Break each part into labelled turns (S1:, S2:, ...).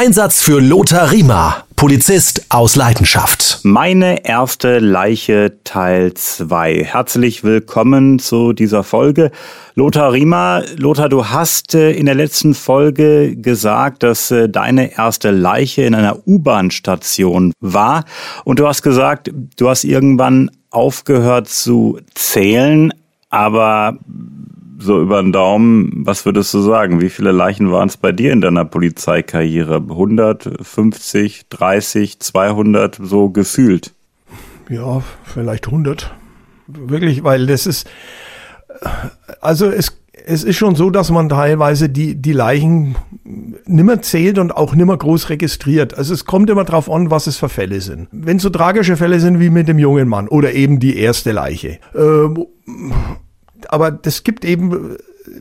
S1: Einsatz für Lothar Riemer, Polizist aus Leidenschaft.
S2: Meine erste Leiche Teil 2. Herzlich willkommen zu dieser Folge. Lothar Riemer, Lothar, du hast äh, in der letzten Folge gesagt, dass äh, deine erste Leiche in einer U-Bahn-Station war. Und du hast gesagt, du hast irgendwann aufgehört zu zählen, aber so über den Daumen, was würdest du sagen? Wie viele Leichen waren es bei dir in deiner Polizeikarriere? 100, 50, 30, 200, so gefühlt?
S3: Ja, vielleicht 100. Wirklich, weil das ist, also es, es ist schon so, dass man teilweise die, die Leichen nimmer zählt und auch nimmer groß registriert. Also es kommt immer drauf an, was es für Fälle sind. Wenn so tragische Fälle sind wie mit dem jungen Mann oder eben die erste Leiche. Ähm, aber das gibt eben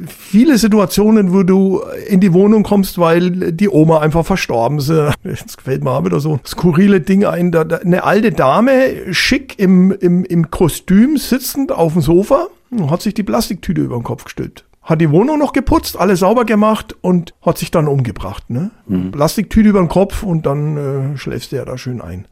S3: viele Situationen, wo du in die Wohnung kommst, weil die Oma einfach verstorben ist. Jetzt gefällt mir wieder so skurrile Ding ein. Da, da, eine alte Dame, schick im, im, im Kostüm sitzend auf dem Sofa, hat sich die Plastiktüte über den Kopf gestülpt. Hat die Wohnung noch geputzt, alles sauber gemacht und hat sich dann umgebracht. Ne? Mhm. Plastiktüte über den Kopf und dann äh, schläfst du ja da schön ein.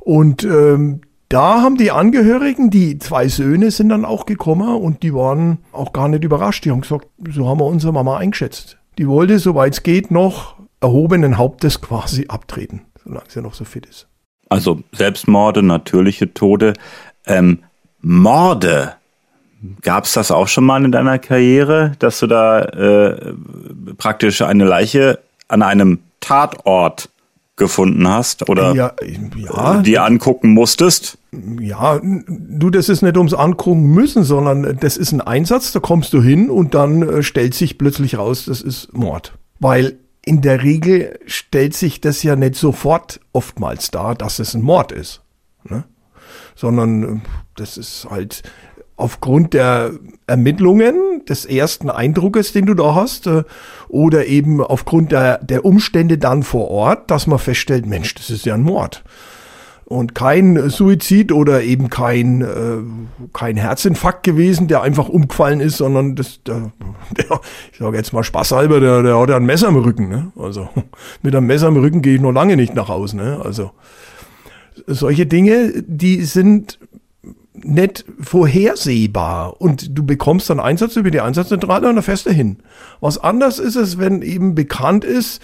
S3: Und ähm, da haben die Angehörigen, die zwei Söhne sind dann auch gekommen und die waren auch gar nicht überrascht. Die haben gesagt, so haben wir unsere Mama eingeschätzt. Die wollte, soweit es geht, noch erhobenen Hauptes quasi abtreten, solange sie noch so fit ist.
S2: Also Selbstmorde, natürliche Tode. Ähm, Morde, gab es das auch schon mal in deiner Karriere, dass du da äh, praktisch eine Leiche an einem Tatort gefunden hast oder ja, ja. die angucken musstest?
S3: Ja, du, das ist nicht ums Angucken müssen, sondern das ist ein Einsatz, da kommst du hin und dann äh, stellt sich plötzlich raus, das ist Mord. Weil in der Regel stellt sich das ja nicht sofort oftmals dar, dass es ein Mord ist. Ne? Sondern äh, das ist halt aufgrund der Ermittlungen, des ersten Eindruckes, den du da hast, äh, oder eben aufgrund der, der Umstände dann vor Ort, dass man feststellt, Mensch, das ist ja ein Mord. Und kein Suizid oder eben kein, äh, kein Herzinfarkt gewesen, der einfach umgefallen ist, sondern das, der, der ich sage jetzt mal spaßhalber, der, der hat ja ein Messer im Rücken. Ne? Also mit einem Messer im Rücken gehe ich noch lange nicht nach Hause. Ne? Also solche Dinge, die sind nicht vorhersehbar und du bekommst dann Einsatz über die Einsatzzentrale und dann fährst du hin. Was anders ist es, wenn eben bekannt ist,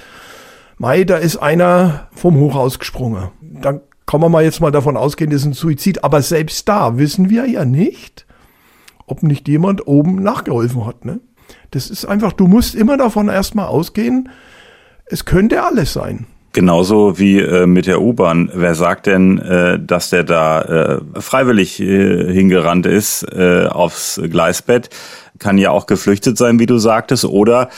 S3: Mai, da ist einer vom Hochhaus gesprungen. Dann kann man mal jetzt mal davon ausgehen, das ist ein Suizid. Aber selbst da wissen wir ja nicht, ob nicht jemand oben nachgeholfen hat. Ne? Das ist einfach, du musst immer davon erstmal ausgehen, es könnte alles sein.
S2: Genauso wie äh, mit der U-Bahn. Wer sagt denn, äh, dass der da äh, freiwillig äh, hingerannt ist äh, aufs Gleisbett? Kann ja auch geflüchtet sein, wie du sagtest. Oder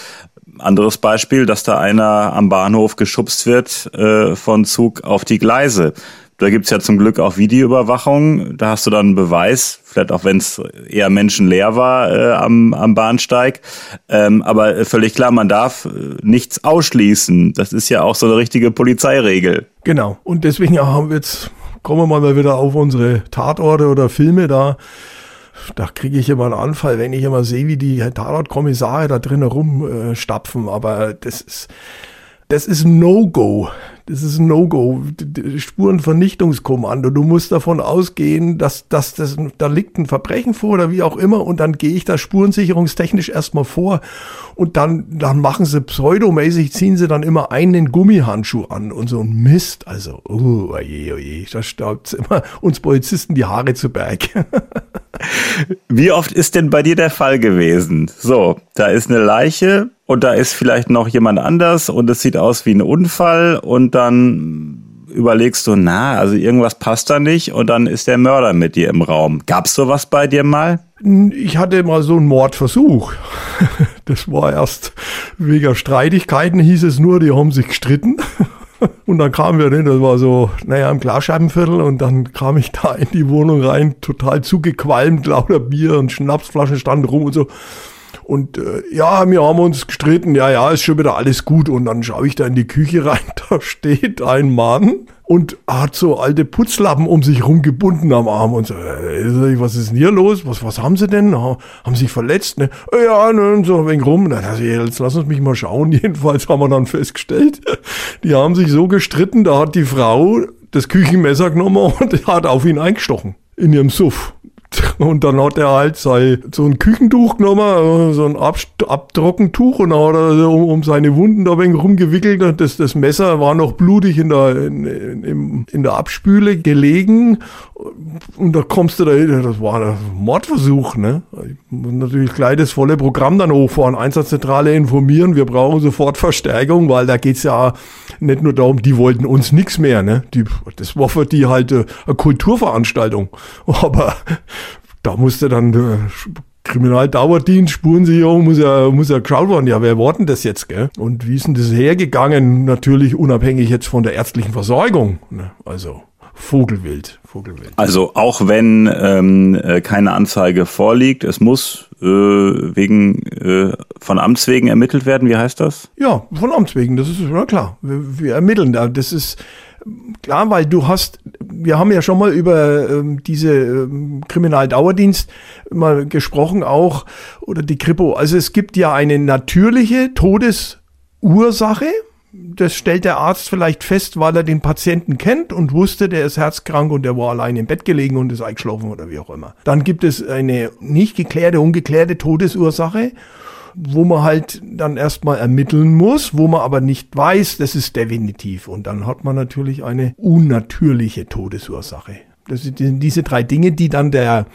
S2: anderes Beispiel, dass da einer am Bahnhof geschubst wird äh, von Zug auf die Gleise. Da gibt's ja zum Glück auch Videoüberwachung. Da hast du dann einen Beweis, vielleicht auch wenn es eher menschenleer war äh, am, am Bahnsteig. Ähm, aber völlig klar, man darf äh, nichts ausschließen. Das ist ja auch so eine richtige Polizeiregel.
S3: Genau. Und deswegen haben wir jetzt, kommen wir mal wieder auf unsere Tatorte oder Filme da. Da kriege ich immer einen Anfall, wenn ich immer sehe, wie die Tatortkommissare da drinnen rumstapfen. Aber das ist, das ist No-Go. Das ist No-Go. Spurenvernichtungskommando. Du musst davon ausgehen, dass, dass das, da liegt ein Verbrechen vor oder wie auch immer und dann gehe ich da spurensicherungstechnisch erstmal vor und dann, dann machen sie pseudomäßig, ziehen sie dann immer einen Gummihandschuh an und so ein Mist. Also, oh, oje, oje, da staubt immer uns Polizisten die Haare zu Berg.
S2: wie oft ist denn bei dir der Fall gewesen? So, da ist eine Leiche, und da ist vielleicht noch jemand anders und es sieht aus wie ein Unfall und dann überlegst du, na, also irgendwas passt da nicht und dann ist der Mörder mit dir im Raum. Gab's sowas bei dir mal?
S3: Ich hatte mal so einen Mordversuch. Das war erst wegen Streitigkeiten, hieß es nur, die haben sich gestritten. Und dann kamen wir, das war so, naja, im Glasscheibenviertel und dann kam ich da in die Wohnung rein, total zugequalmt, lauter Bier und Schnapsflaschen standen rum und so. Und äh, ja, wir haben uns gestritten, ja, ja, ist schon wieder alles gut. Und dann schaue ich da in die Küche rein, da steht ein Mann und hat so alte Putzlappen um sich rumgebunden am Arm und so, äh, was ist denn hier los? Was, was haben sie denn? Haben sich verletzt? Ne? Ja, ne, so ein wenig rum. Na, also, jetzt lass uns mich mal schauen. Jedenfalls haben wir dann festgestellt, die haben sich so gestritten, da hat die Frau das Küchenmesser genommen und hat auf ihn eingestochen in ihrem Suff. Und dann hat er halt sein, so ein Küchentuch genommen, äh, so ein Ab Abtrockentuch und dann hat er um, um seine Wunden da wenig rumgewickelt. Das, das Messer war noch blutig in der, in, in, in der Abspüle gelegen. Und da kommst du da hin, das war ein Mordversuch, ne? Muss natürlich gleich das volle Programm dann hochfahren, Einsatzzentrale informieren, wir brauchen sofort Verstärkung, weil da geht's ja nicht nur darum, die wollten uns nichts mehr, ne? Die, das war für die halt äh, eine Kulturveranstaltung. Aber da musste dann äh, Kriminaldauerdienst, Spurensicherung muss ja, muss ja geschaut werden. Ja, wer war denn das jetzt, gell? Und wie ist denn das hergegangen? Natürlich unabhängig jetzt von der ärztlichen Versorgung. Ne? Also Vogelwild, Vogelwild.
S2: Also auch wenn ähm, äh, keine Anzeige vorliegt, es muss äh, wegen äh, von Amts wegen ermittelt werden. Wie heißt das?
S3: Ja, von Amts wegen. Das ist ja klar. Wir, wir ermitteln da. Das ist Klar, weil du hast, wir haben ja schon mal über ähm, diese ähm, Kriminaldauerdienst mal gesprochen auch, oder die Kripo. Also es gibt ja eine natürliche Todesursache. Das stellt der Arzt vielleicht fest, weil er den Patienten kennt und wusste, der ist herzkrank und der war allein im Bett gelegen und ist eingeschlafen oder wie auch immer. Dann gibt es eine nicht geklärte, ungeklärte Todesursache wo man halt dann erstmal ermitteln muss, wo man aber nicht weiß, das ist definitiv. Und dann hat man natürlich eine unnatürliche Todesursache. Das sind diese drei Dinge, die dann der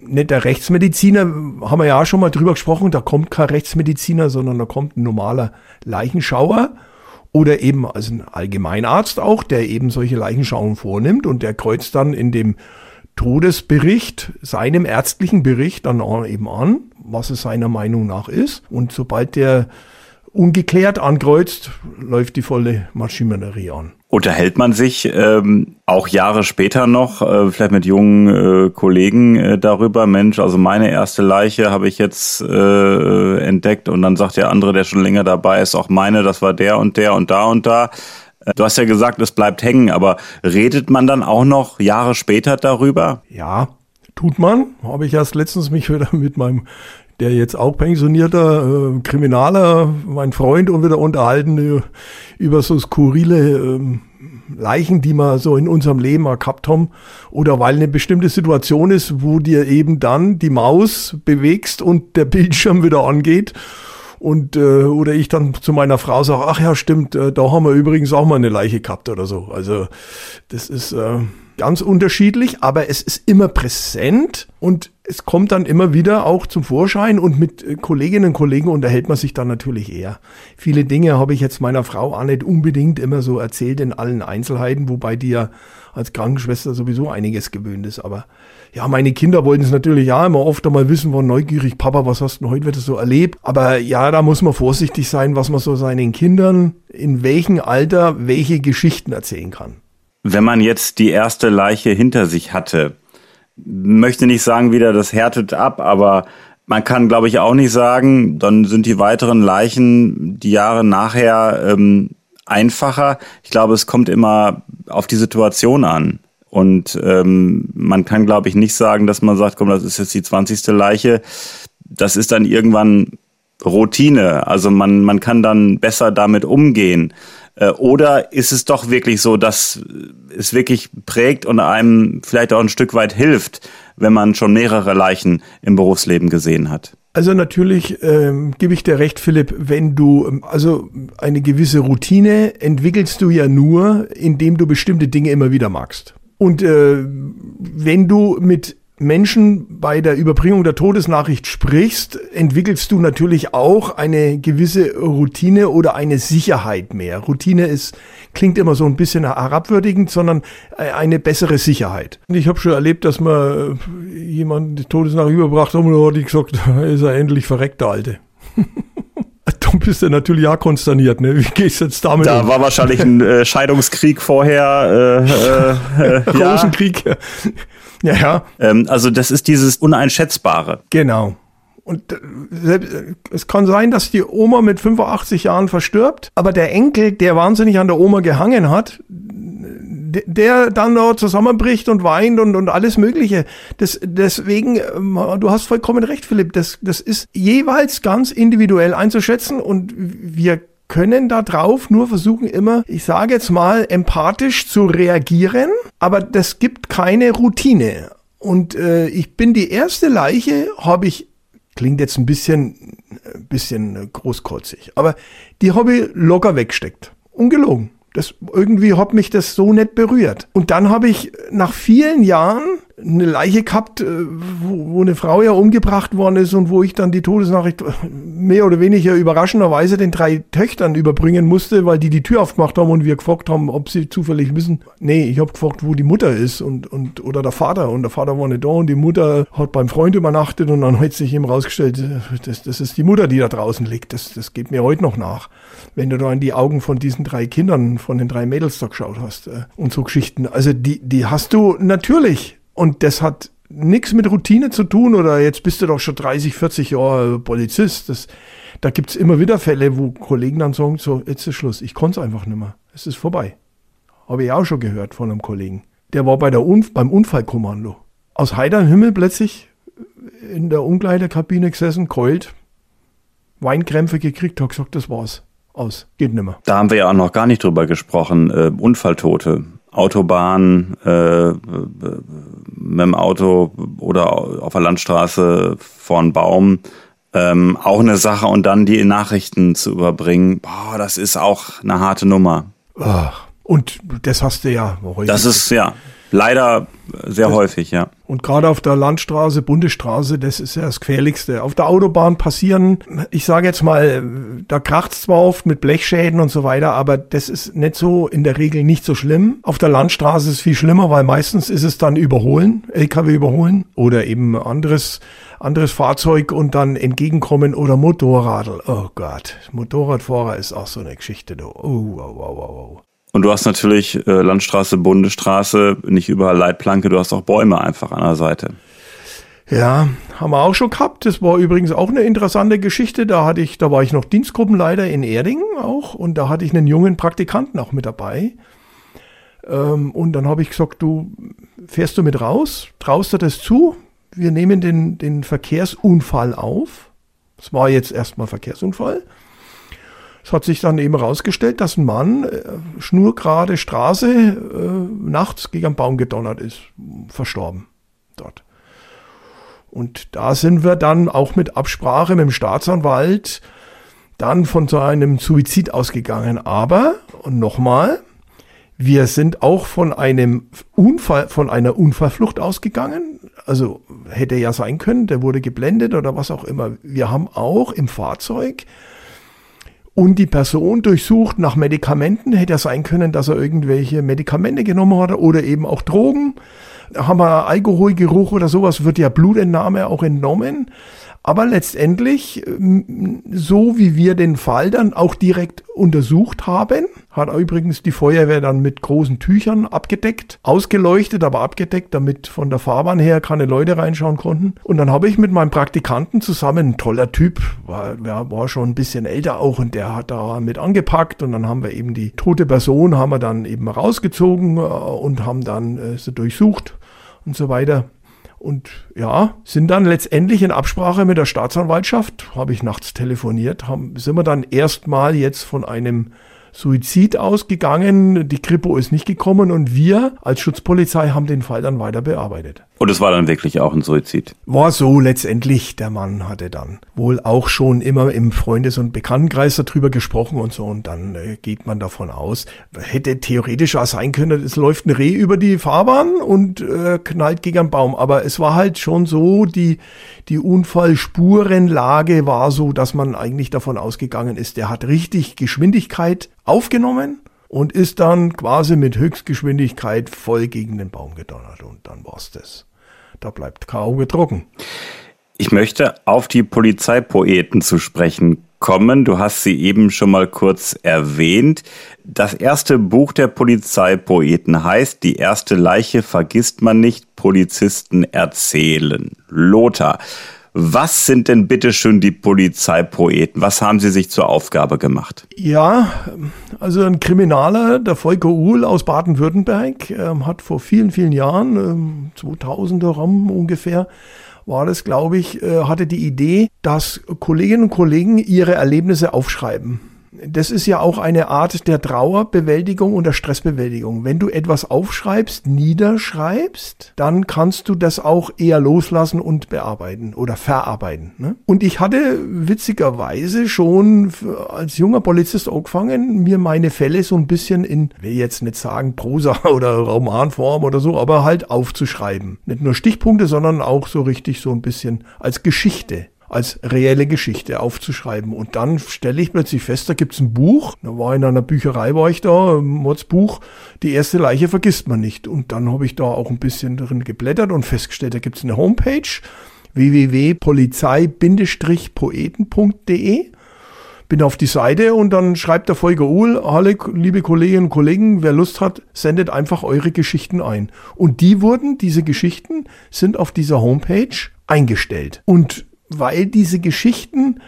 S3: nicht der Rechtsmediziner, haben wir ja auch schon mal drüber gesprochen, da kommt kein Rechtsmediziner, sondern da kommt ein normaler Leichenschauer oder eben also ein Allgemeinarzt auch, der eben solche Leichenschauen vornimmt und der kreuzt dann in dem Todesbericht, seinem ärztlichen Bericht dann eben an, was es seiner Meinung nach ist. Und sobald der ungeklärt ankreuzt, läuft die volle Maschinerie an.
S2: Unterhält man sich ähm, auch Jahre später noch, äh, vielleicht mit jungen äh, Kollegen äh, darüber, Mensch, also meine erste Leiche habe ich jetzt äh, entdeckt und dann sagt der andere, der schon länger dabei ist, auch meine, das war der und der und da und da. Du hast ja gesagt, es bleibt hängen, aber redet man dann auch noch Jahre später darüber?
S3: Ja, tut man. Habe ich erst letztens mich wieder mit meinem, der jetzt auch pensionierter äh, Kriminaler, mein Freund, und wieder unterhalten äh, über so skurrile äh, Leichen, die wir so in unserem Leben mal gehabt haben. Oder weil eine bestimmte Situation ist, wo dir eben dann die Maus bewegst und der Bildschirm wieder angeht und äh, oder ich dann zu meiner Frau sage, ach ja, stimmt, äh, da haben wir übrigens auch mal eine Leiche gehabt oder so. Also das ist äh, ganz unterschiedlich, aber es ist immer präsent und es kommt dann immer wieder auch zum Vorschein und mit äh, Kolleginnen und Kollegen unterhält man sich dann natürlich eher. Viele Dinge habe ich jetzt meiner Frau auch nicht unbedingt immer so erzählt in allen Einzelheiten, wobei die ja als Krankenschwester sowieso einiges gewöhnt ist, aber ja, meine Kinder wollten es natürlich ja immer oft einmal wissen, waren neugierig, Papa, was hast du denn heute wieder so erlebt? Aber ja, da muss man vorsichtig sein, was man so seinen Kindern in welchem Alter welche Geschichten erzählen kann.
S2: Wenn man jetzt die erste Leiche hinter sich hatte, möchte nicht sagen wieder, das härtet ab, aber man kann, glaube ich, auch nicht sagen, dann sind die weiteren Leichen die Jahre nachher ähm, einfacher. Ich glaube, es kommt immer auf die Situation an. Und ähm, man kann, glaube ich, nicht sagen, dass man sagt, komm, das ist jetzt die 20. Leiche. Das ist dann irgendwann Routine. Also man, man kann dann besser damit umgehen. Äh, oder ist es doch wirklich so, dass es wirklich prägt und einem vielleicht auch ein Stück weit hilft, wenn man schon mehrere Leichen im Berufsleben gesehen hat?
S3: Also natürlich ähm, gebe ich dir recht, Philipp, wenn du, ähm, also eine gewisse Routine entwickelst du ja nur, indem du bestimmte Dinge immer wieder magst. Und äh, wenn du mit Menschen bei der Überbringung der Todesnachricht sprichst, entwickelst du natürlich auch eine gewisse Routine oder eine Sicherheit mehr. Routine ist, klingt immer so ein bisschen herabwürdigend, sondern äh, eine bessere Sicherheit. Ich habe schon erlebt, dass man äh, jemanden die Todesnachricht überbracht haben und hat gesagt, ist er endlich verreckt, der Alte. Du bist ja natürlich auch konsterniert, ne? Wie gehst du jetzt damit
S2: Da um? war wahrscheinlich ein äh, Scheidungskrieg vorher. Äh,
S3: äh, äh, Rosenkrieg. Ja, ja.
S2: Ähm, also das ist dieses Uneinschätzbare.
S3: Genau. Und äh, es kann sein, dass die Oma mit 85 Jahren verstirbt, aber der Enkel, der wahnsinnig an der Oma gehangen hat, der dann noch zusammenbricht und weint und, und alles Mögliche. Das, deswegen, ähm, du hast vollkommen recht, Philipp, das, das ist jeweils ganz individuell einzuschätzen und wir können da drauf nur versuchen immer, ich sage jetzt mal, empathisch zu reagieren, aber das gibt keine Routine. Und äh, ich bin die erste Leiche, habe ich, klingt jetzt ein bisschen, ein bisschen großkotzig, aber die habe ich locker weggesteckt. Ungelogen. Das, irgendwie hat mich das so nett berührt. Und dann habe ich nach vielen Jahren eine Leiche gehabt, äh, wo, wo eine Frau ja umgebracht worden ist und wo ich dann die Todesnachricht mehr oder weniger überraschenderweise den drei Töchtern überbringen musste, weil die die Tür aufgemacht haben und wir gefragt haben, ob sie zufällig wissen. Nee, ich habe gefragt, wo die Mutter ist und, und oder der Vater. Und der Vater war nicht da und die Mutter hat beim Freund übernachtet und dann hat sich ihm rausgestellt, das, das ist die Mutter, die da draußen liegt. Das, das geht mir heute noch nach wenn du da in die Augen von diesen drei Kindern, von den drei Mädels da geschaut hast äh, und so Geschichten. Also die, die hast du natürlich. Und das hat nichts mit Routine zu tun oder jetzt bist du doch schon 30, 40 Jahre Polizist. Das, da gibt's immer wieder Fälle, wo Kollegen dann sagen, so, jetzt ist Schluss, ich konnte es einfach nicht mehr. Es ist vorbei. Habe ich auch schon gehört von einem Kollegen. Der war bei der Unf beim Unfallkommando. Aus heiterem Himmel plötzlich in der Umkleidekabine gesessen, keult, Weinkrämpfe gekriegt, hat gesagt, das war's aus. Geht nimmer.
S2: Da haben wir ja auch noch gar nicht drüber gesprochen. Äh, Unfalltote. Autobahn, äh, mit dem Auto oder auf der Landstraße vor einem Baum. Ähm, auch eine Sache und dann die Nachrichten zu überbringen, boah, das ist auch eine harte Nummer.
S3: Ach, und das hast du ja
S2: heute. Das ist ja leider sehr das, häufig, ja.
S3: Und gerade auf der Landstraße, Bundesstraße, das ist ja das Gefährlichste. Auf der Autobahn passieren, ich sage jetzt mal, da kracht's zwar oft mit Blechschäden und so weiter, aber das ist nicht so, in der Regel nicht so schlimm. Auf der Landstraße ist es viel schlimmer, weil meistens ist es dann überholen, LKW überholen oder eben anderes, anderes Fahrzeug und dann entgegenkommen oder Motorradl. Oh Gott, Motorradfahrer ist auch so eine Geschichte. Oh, oh, oh, oh, oh.
S2: Und du hast natürlich äh, Landstraße, Bundesstraße, nicht überall Leitplanke, du hast auch Bäume einfach an der Seite.
S3: Ja, haben wir auch schon gehabt. Das war übrigens auch eine interessante Geschichte. Da hatte ich, da war ich noch Dienstgruppenleiter in Erding auch und da hatte ich einen jungen Praktikanten auch mit dabei. Ähm, und dann habe ich gesagt, du fährst du mit raus, traust du das zu? Wir nehmen den, den Verkehrsunfall auf. Es war jetzt erstmal Verkehrsunfall. Es hat sich dann eben herausgestellt, dass ein Mann äh, schnurgerade Straße äh, nachts gegen einen Baum gedonnert ist, verstorben dort. Und da sind wir dann auch mit Absprache mit dem Staatsanwalt dann von so einem Suizid ausgegangen. Aber, und nochmal, wir sind auch von einem Unfall, von einer Unfallflucht ausgegangen. Also hätte ja sein können, der wurde geblendet oder was auch immer. Wir haben auch im Fahrzeug und die Person durchsucht nach Medikamenten. Hätte ja sein können, dass er irgendwelche Medikamente genommen hat oder eben auch Drogen. Haben wir Alkoholgeruch oder sowas, wird ja Blutentnahme auch entnommen. Aber letztendlich, ähm, so wie wir den Fall dann auch direkt untersucht haben, hat übrigens die Feuerwehr dann mit großen Tüchern abgedeckt, ausgeleuchtet, aber abgedeckt, damit von der Fahrbahn her keine Leute reinschauen konnten. Und dann habe ich mit meinem Praktikanten zusammen, ein toller Typ, war, war schon ein bisschen älter auch und der hat da mit angepackt und dann haben wir eben die tote Person, haben wir dann eben rausgezogen äh, und haben dann äh, sie durchsucht und so weiter. Und ja, sind dann letztendlich in Absprache mit der Staatsanwaltschaft, habe ich nachts telefoniert, haben, sind wir dann erstmal jetzt von einem Suizid ausgegangen. Die Kripo ist nicht gekommen und wir als Schutzpolizei haben den Fall dann weiter bearbeitet.
S2: Und es war dann wirklich auch ein Suizid?
S3: War so letztendlich. Der Mann hatte dann wohl auch schon immer im Freundes- und Bekanntenkreis darüber gesprochen und so. Und dann äh, geht man davon aus, hätte theoretisch auch sein können, es läuft ein Reh über die Fahrbahn und äh, knallt gegen einen Baum. Aber es war halt schon so, die, die Unfallspurenlage war so, dass man eigentlich davon ausgegangen ist, der hat richtig Geschwindigkeit aufgenommen und ist dann quasi mit Höchstgeschwindigkeit voll gegen den Baum gedonnert. Und dann war's das. Da bleibt kein Auge trocken.
S2: Ich möchte auf die Polizeipoeten zu sprechen kommen. Du hast sie eben schon mal kurz erwähnt. Das erste Buch der Polizeipoeten heißt Die erste Leiche vergisst man nicht, Polizisten erzählen. Lothar, Was sind denn bitte schön die Polizeipoeten? Was haben sie sich zur Aufgabe gemacht?
S3: Ja, also ein Kriminaler, der Volker Uhl aus Baden-Württemberg, äh, hat vor vielen, vielen Jahren, äh, 2000er Raum ungefähr, war das, glaube ich, äh, hatte die Idee, dass Kolleginnen und Kollegen ihre Erlebnisse aufschreiben das ist ja auch eine Art der Trauerbewältigung und der Stressbewältigung. Wenn du etwas aufschreibst, niederschreibst, dann kannst du das auch eher loslassen und bearbeiten oder verarbeiten. Ne? Und ich hatte witzigerweise schon als junger Polizist angefangen, mir meine Fälle so ein bisschen in, will jetzt nicht sagen Prosa oder Romanform oder so, aber halt aufzuschreiben. Nicht nur Stichpunkte, sondern auch so richtig so ein bisschen als Geschichte als reelle Geschichte aufzuschreiben. Und dann stelle ich plötzlich fest, da gibt's ein Buch. Da war in einer Bücherei, war ich da, Mordsbuch, die erste Leiche vergisst man nicht. Und dann habe ich da auch ein bisschen drin geblättert und festgestellt, da gibt's eine Homepage www.polizei-poeten.de bin auf die Seite und dann schreibt der Folger Uhl, alle liebe Kolleginnen und Kollegen, wer Lust hat, sendet einfach eure Geschichten ein. Und die wurden, diese Geschichten sind auf dieser Homepage eingestellt. Und weil diese Geschichten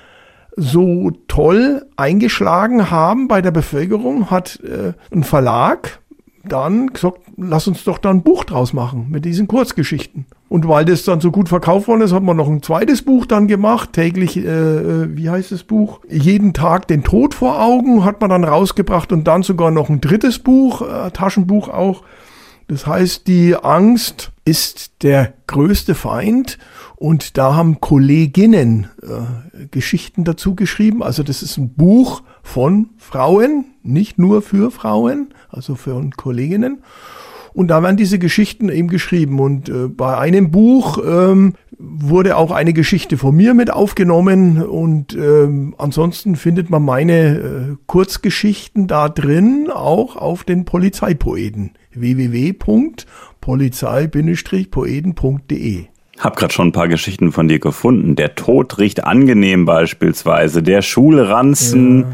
S3: so toll eingeschlagen haben bei der Bevölkerung, hat äh, ein Verlag dann gesagt, lass uns doch da ein Buch draus machen mit diesen Kurzgeschichten. Und weil das dann so gut verkauft worden ist, hat man noch ein zweites Buch dann gemacht, täglich, äh, äh wie heißt das Buch? Jeden Tag den Tod vor Augen hat man dann rausgebracht und dann sogar noch ein drittes Buch, äh, Taschenbuch auch. Das heißt, die Angst ist der größte Feind und da haben Kolleginnen äh, Geschichten dazu geschrieben. Also das ist ein Buch von Frauen, nicht nur für Frauen, also für Kolleginnen. Und da werden diese Geschichten eben geschrieben. Und äh, bei einem Buch ähm, wurde auch eine Geschichte von mir mit aufgenommen. Und ähm, ansonsten findet man meine äh, Kurzgeschichten da drin, auch auf den Polizeipoeten. www.polizei-poeten.de
S2: hab gerade schon ein paar Geschichten von dir gefunden. Der Tod riecht angenehm beispielsweise, der Schulranzen, ja.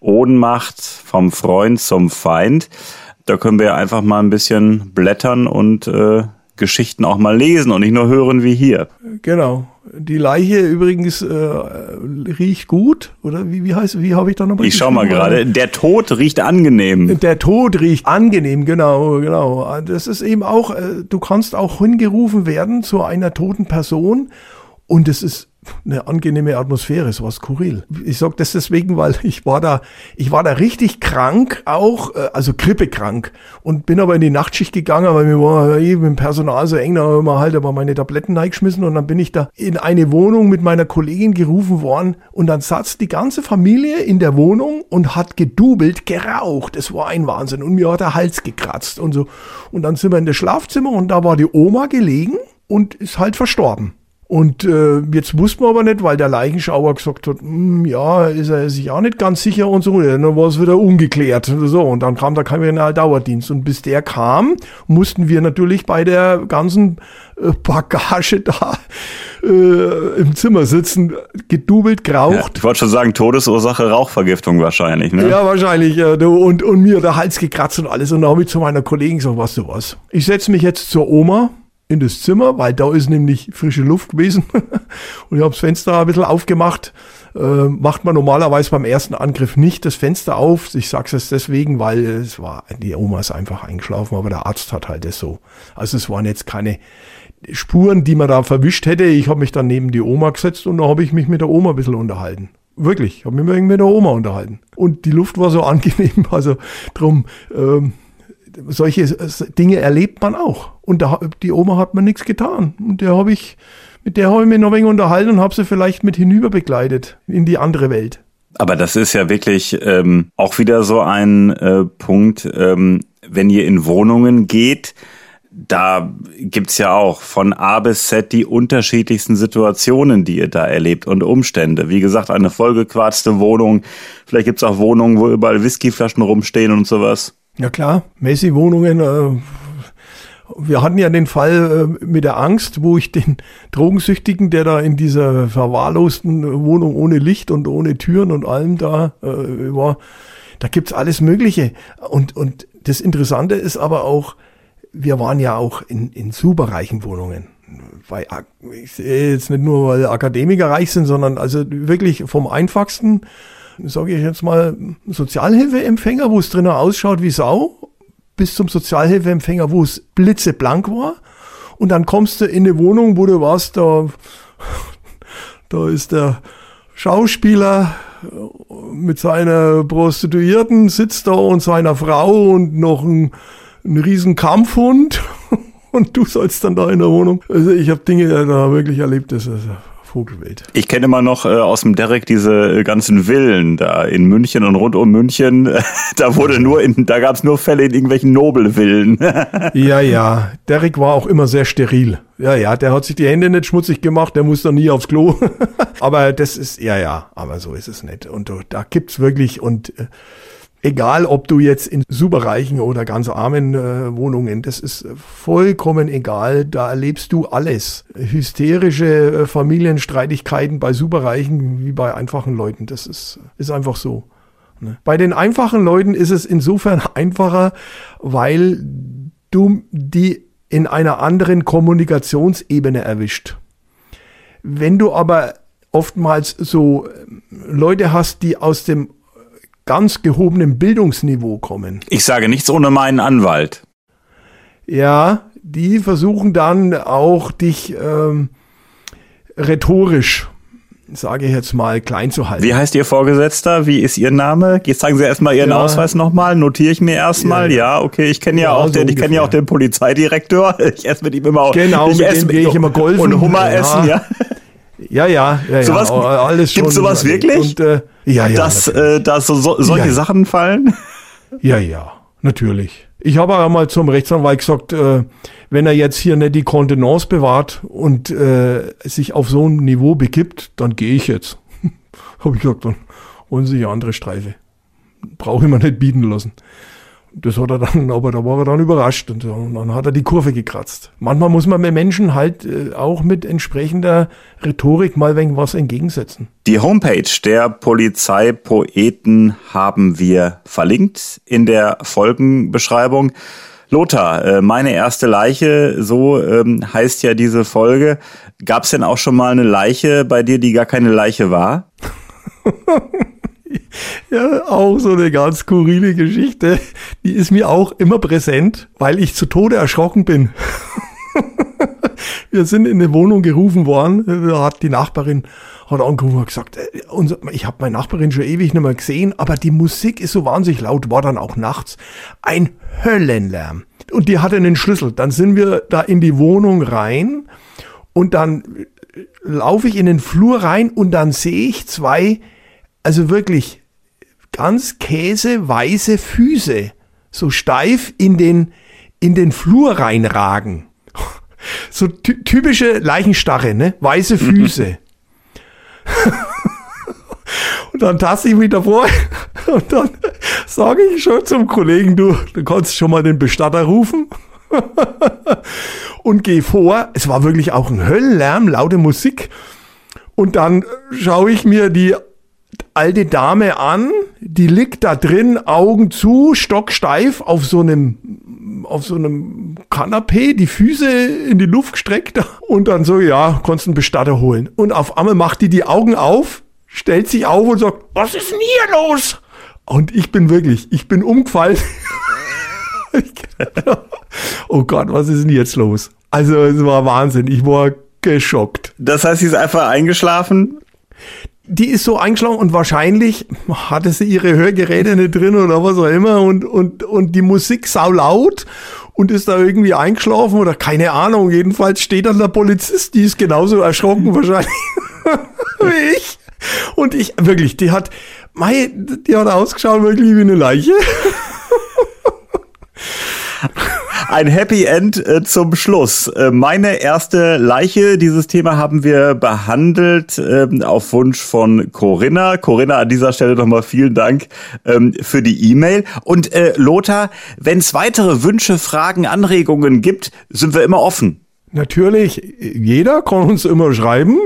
S2: Ohnmacht vom Freund zum Feind. Da können wir einfach mal ein bisschen blättern und äh, Geschichten auch mal lesen und nicht nur hören wie hier.
S3: Genau. Die Leiche übrigens äh, riecht gut, oder wie, wie heißt, wie habe ich da nochmal
S2: Ich schau mal gerade. Der Tod riecht angenehm.
S3: Der Tod riecht angenehm, genau, genau. Das ist eben auch, äh, du kannst auch hingerufen werden zu einer toten Person und es ist eine angenehme Atmosphäre, es war skurril. Ich sag das deswegen, weil ich war da, ich war da richtig krank, auch, äh, also grippekrank und bin aber in die Nachtschicht gegangen, weil mir war eben im Personal so eng, da haben wir halt aber meine Tabletten reingeschmissen und dann bin ich da in eine Wohnung mit meiner Kollegin gerufen worden und dann saß die ganze Familie in der Wohnung und hat gedubelt, geraucht. Es war ein Wahnsinn und mir hat der Hals gekratzt und so. Und dann sind wir in das Schlafzimmer und da war die Oma gelegen und ist halt verstorben. Und äh, jetzt wusste man aber nicht, weil der Leichenschauer gesagt hat, hm, ja, ist er sich auch nicht ganz sicher und so. dann war es wieder ungeklärt. So, und dann kam der Kriminaldauerdienst. Und bis der kam, mussten wir natürlich bei der ganzen äh, Bagage da äh, im Zimmer sitzen, gedubelt, geraucht. Ja,
S2: ich wollte schon sagen, Todesursache Rauchvergiftung wahrscheinlich, ne?
S3: Ja, wahrscheinlich. Ja, und, und mir der Hals gekratzt und alles. Und dann habe ich zu meiner Kollegin gesagt, was du was. Ich setze mich jetzt zur Oma in das Zimmer, weil da ist nämlich frische Luft gewesen. und ich habe das Fenster ein bisschen aufgemacht. Äh, macht man normalerweise beim ersten Angriff nicht das Fenster auf. Ich sage es deswegen, weil es war, die Oma ist einfach eingeschlafen, aber der Arzt hat halt das so. Also es waren jetzt keine Spuren, die man da verwischt hätte. Ich habe mich dann neben die Oma gesetzt und da habe ich mich mit der Oma ein bisschen unterhalten. Wirklich, ich habe mich mit der Oma unterhalten. Und die Luft war so angenehm, also drum, ähm, solche äh, Dinge erlebt man auch. Und da, die Oma hat mir nichts getan. Und der habe ich, mit der habe ich mich noch ein wenig unterhalten und habe sie vielleicht mit hinüber begleitet in die andere Welt.
S2: Aber das ist ja wirklich ähm, auch wieder so ein äh, Punkt, ähm, wenn ihr in Wohnungen geht, da gibt's ja auch von A bis Z die unterschiedlichsten Situationen, die ihr da erlebt und Umstände. Wie gesagt, eine vollgequarzte Wohnung. Vielleicht gibt's auch Wohnungen, wo überall Whiskyflaschen rumstehen und sowas.
S3: Ja klar, Messi-Wohnungen. Äh, wir hatten ja den Fall äh, mit der Angst, wo ich den Drogensüchtigen, der da in dieser verwahrlosten Wohnung ohne Licht und ohne Türen und allem da äh, war, da gibt's alles Mögliche. Und, und das Interessante ist aber auch, wir waren ja auch in, in superreichen Wohnungen. weil ich sehe jetzt nicht nur, weil Akademiker reich sind, sondern also wirklich vom einfachsten, sage ich jetzt mal, Sozialhilfeempfänger, wo es drinnen ausschaut wie Sau, bis zum Sozialhilfeempfänger, wo es blitzeblank war. Und dann kommst du in eine Wohnung, wo du warst, da, da ist der Schauspieler mit seiner Prostituierten, sitzt da und seiner Frau und noch ein, ein riesen Kampfhund und du sollst dann da in der Wohnung. Also ich habe Dinge da wirklich erlebt, das ist Vogelwelt.
S2: Ich kenne immer noch äh, aus dem Derek diese äh, ganzen Villen da in München und rund um München. da wurde nur in, da gab es nur Fälle in irgendwelchen Nobelvillen.
S3: ja, ja. Derek war auch immer sehr steril. Ja, ja, der hat sich die Hände nicht schmutzig gemacht, der muss dann nie aufs Klo. aber das ist, ja, ja, aber so ist es nicht. Und da gibt's wirklich und äh, Egal, ob du jetzt in superreichen oder ganz armen äh, Wohnungen, das ist vollkommen egal. Da erlebst du alles. Hysterische äh, Familienstreitigkeiten bei superreichen wie bei einfachen Leuten. Das ist, ist einfach so. Ne? Bei den einfachen Leuten ist es insofern einfacher, weil du die in einer anderen Kommunikationsebene erwischt. Wenn du aber oftmals so äh, Leute hast, die aus dem ganz gehobenem Bildungsniveau kommen.
S2: Ich sage nichts ohne meinen Anwalt.
S3: Ja, die versuchen dann auch dich ähm, rhetorisch, sage ich jetzt mal, klein zu halten.
S2: Wie heißt Ihr Vorgesetzter? Wie ist Ihr Name? Jetzt sagen Sie erstmal Ihren ja. Ausweis nochmal, notiere ich mir erstmal. Ja, ja. okay, ich kenne ja, ja, auch so den, ich kenne ja auch den Polizeidirektor. Ich esse mit ihm immer auch.
S3: Genau,
S2: ich
S3: mit dem gehe ich immer golfen.
S2: Und Hummer essen, ja.
S3: Ja, ja, ja,
S2: sowas, ja. Alles schon Gibt sowas wirklich? Und, äh, ja, ja. Dass, äh, dass so, so, solche ja, Sachen fallen?
S3: Ja, ja, natürlich. Ich habe ja mal zum Rechtsanwalt gesagt, äh, wenn er jetzt hier nicht die Kontenance bewahrt und äh, sich auf so ein Niveau begibt, dann gehe ich jetzt. habe ich gesagt, dann holen Sie sich andere Streife. Brauche ich mir nicht bieten lassen das hat er dann, aber da war er dann überrascht und, und dann hat er die Kurve gekratzt. Manchmal muss man mit Menschen halt äh, auch mit entsprechender Rhetorik mal wegen was entgegensetzen.
S2: Die Homepage der Polizeipoeten haben wir verlinkt in der Folgenbeschreibung. Lothar, äh, meine erste Leiche, so ähm, heißt ja diese Folge. Gab es denn auch schon mal eine Leiche bei dir, die gar keine Leiche war?
S3: ja, auch so eine ganz skurrile Geschichte. Die ist mir auch immer präsent, weil ich zu Tode erschrocken bin. Wir sind in eine Wohnung gerufen worden. Da hat die Nachbarin hat angerufen und gesagt, äh, ich habe meine Nachbarin schon ewig nicht mehr gesehen, aber die Musik ist so wahnsinnig laut, war dann auch nachts. Ein Höllenlärm. Und die hatte einen Schlüssel. Dann sind wir da in die Wohnung rein und dann laufe ich in den Flur rein und dann sehe ich zwei also wirklich ganz käseweiße Füße, so steif in den, in den Flur reinragen. So typische Leichenstarre, ne? Weiße Füße. und dann tasse ich mich davor und dann sage ich schon zum Kollegen, du, du kannst schon mal den Bestatter rufen. und gehe vor. Es war wirklich auch ein Höllenlärm, laute Musik. Und dann schaue ich mir die alte Dame an, die liegt da drin, Augen zu, stocksteif auf so einem, auf so einem Kanapee, die Füße in die Luft gestreckt und dann so, ja, konntest einen Bestatter holen. Und auf einmal macht die die Augen auf, stellt sich auf und sagt, was ist denn hier los? Und ich bin wirklich, ich bin umgefallen. oh Gott, was ist denn jetzt los? Also es war Wahnsinn, ich war geschockt.
S2: Das heißt, sie ist einfach eingeschlafen?
S3: Die ist so eingeschlagen und wahrscheinlich hatte sie ihre Hörgeräte nicht drin oder was auch immer und, und, und die Musik sau laut und ist da irgendwie eingeschlafen oder keine Ahnung. Jedenfalls steht dann der Polizist, die ist genauso erschrocken wahrscheinlich wie ich. Und ich, wirklich, die hat, mei, die hat ausgeschaut wirklich wie eine Leiche
S2: ein Happy End äh, zum Schluss. Äh, meine erste Leiche, dieses Thema haben wir behandelt äh, auf Wunsch von Corinna. Corinna, an dieser Stelle nochmal vielen Dank ähm, für die E-Mail. Und äh, Lothar, wenn es weitere Wünsche, Fragen, Anregungen gibt, sind wir immer offen.
S3: Natürlich, jeder kann uns immer schreiben.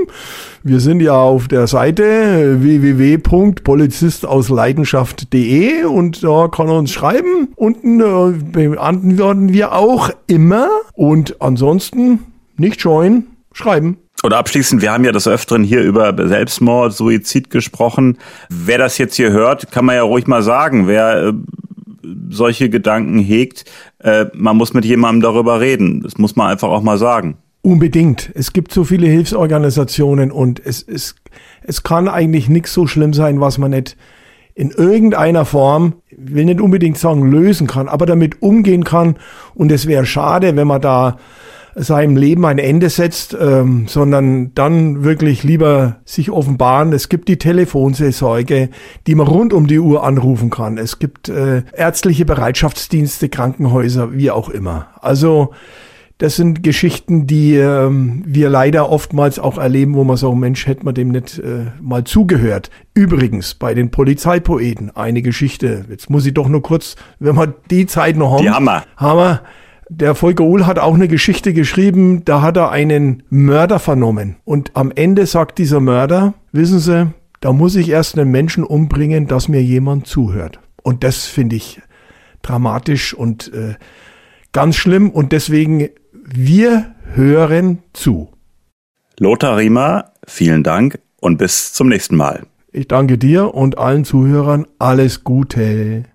S3: Wir sind ja auf der Seite www.polizistausleidenschaft.de und da kann er uns schreiben. Unten äh, beantworten wir auch immer. Und ansonsten nicht scheuen, schreiben.
S2: Oder abschließend, wir haben ja des Öfteren hier über Selbstmord, Suizid gesprochen. Wer das jetzt hier hört, kann man ja ruhig mal sagen, wer äh, solche Gedanken hegt, äh, man muss mit jemandem darüber reden. Das muss man einfach auch mal sagen.
S3: Unbedingt. Es gibt so viele Hilfsorganisationen und es, es, es kann eigentlich nichts so schlimm sein, was man nicht in irgendeiner Form, will nicht unbedingt sagen lösen kann, aber damit umgehen kann. Und es wäre schade, wenn man da seinem Leben ein Ende setzt, ähm, sondern dann wirklich lieber sich offenbaren. Es gibt die Telefonseelsorge, die man rund um die Uhr anrufen kann. Es gibt äh, ärztliche Bereitschaftsdienste, Krankenhäuser, wie auch immer. Also das sind Geschichten, die ähm, wir leider oftmals auch erleben, wo man sagt, Mensch, hätte man dem nicht äh, mal zugehört. Übrigens, bei den Polizeipoeten eine Geschichte. Jetzt muss ich doch nur kurz, wenn wir die Zeit noch haben.
S2: Die Hammer.
S3: Hammer. Der Volker Uhl hat auch eine Geschichte geschrieben, da hat er einen Mörder vernommen. Und am Ende sagt dieser Mörder, wissen Sie, da muss ich erst einen Menschen umbringen, dass mir jemand zuhört. Und das finde ich dramatisch und äh, ganz schlimm. Und deswegen, wir hören zu.
S2: Lothar Riemer, vielen Dank und bis zum nächsten Mal.
S3: Ich danke dir und allen Zuhörern alles Gute.